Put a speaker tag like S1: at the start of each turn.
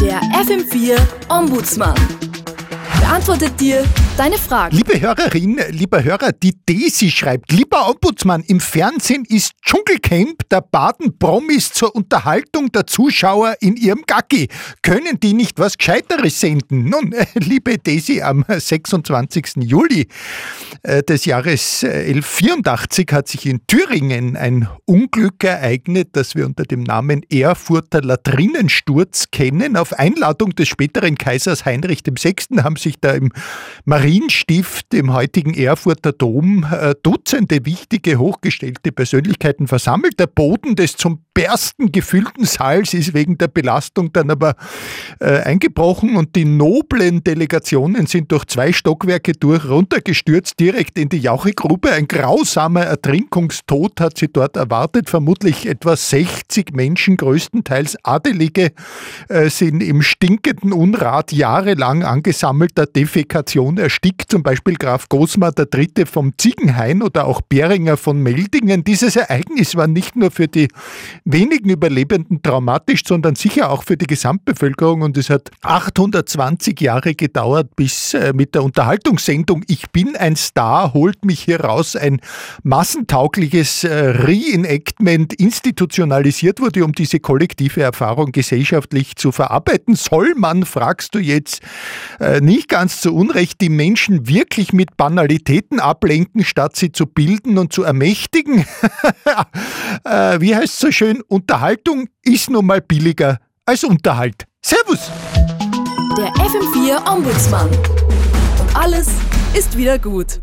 S1: Der FM4 Ombudsmann. Beantwortet dir deine Fragen.
S2: Liebe Hörerin, lieber Hörer, die Daisy schreibt, lieber Ombudsmann, im Fernsehen ist Dschungelcamp der Baden-Promis zur Unterhaltung der Zuschauer in ihrem Gacki. Können die nicht was Gescheiteres senden? Nun, liebe Daisy, am 26. Juli äh, des Jahres 1184 äh, hat sich in Thüringen ein Unglück ereignet, das wir unter dem Namen Erfurter Latrinensturz kennen. Auf Einladung des späteren Kaisers Heinrich VI. haben sich da im Marienstift, im heutigen Erfurter Dom, äh, Dutzende wichtige, hochgestellte Persönlichkeiten versammelt. Der Boden des zum Bersten gefüllten Saals ist wegen der Belastung dann aber äh, eingebrochen und die noblen Delegationen sind durch zwei Stockwerke durch runtergestürzt, direkt in die Jauchegrube. Ein grausamer Ertrinkungstod hat sie dort erwartet. Vermutlich etwa 60 Menschen, größtenteils Adelige, äh, sind im stinkenden Unrat jahrelang angesammelter Defekation erstickt. Zum Beispiel Graf Gosmar III. vom Ziegenhain oder auch Beringer von Meldingen. Dieses Ereignis war nicht nur für die wenigen Überlebenden traumatisch, sondern sicher auch für die Gesamtbevölkerung. Und es hat 820 Jahre gedauert, bis äh, mit der Unterhaltungssendung Ich bin ein Star holt mich hier raus ein massentaugliches äh, Reenactment institutionalisiert wurde, um diese kollektive Erfahrung gesellschaftlich zu verarbeiten. Soll man, fragst du jetzt, äh, nicht ganz zu Unrecht die Menschen wirklich mit Banalitäten ablenken, statt sie zu bilden und zu ermächtigen? Wie heißt es so schön? Schön, Unterhaltung ist nun mal billiger als Unterhalt. Servus!
S1: Der FM4 Ombudsmann. Und alles ist wieder gut.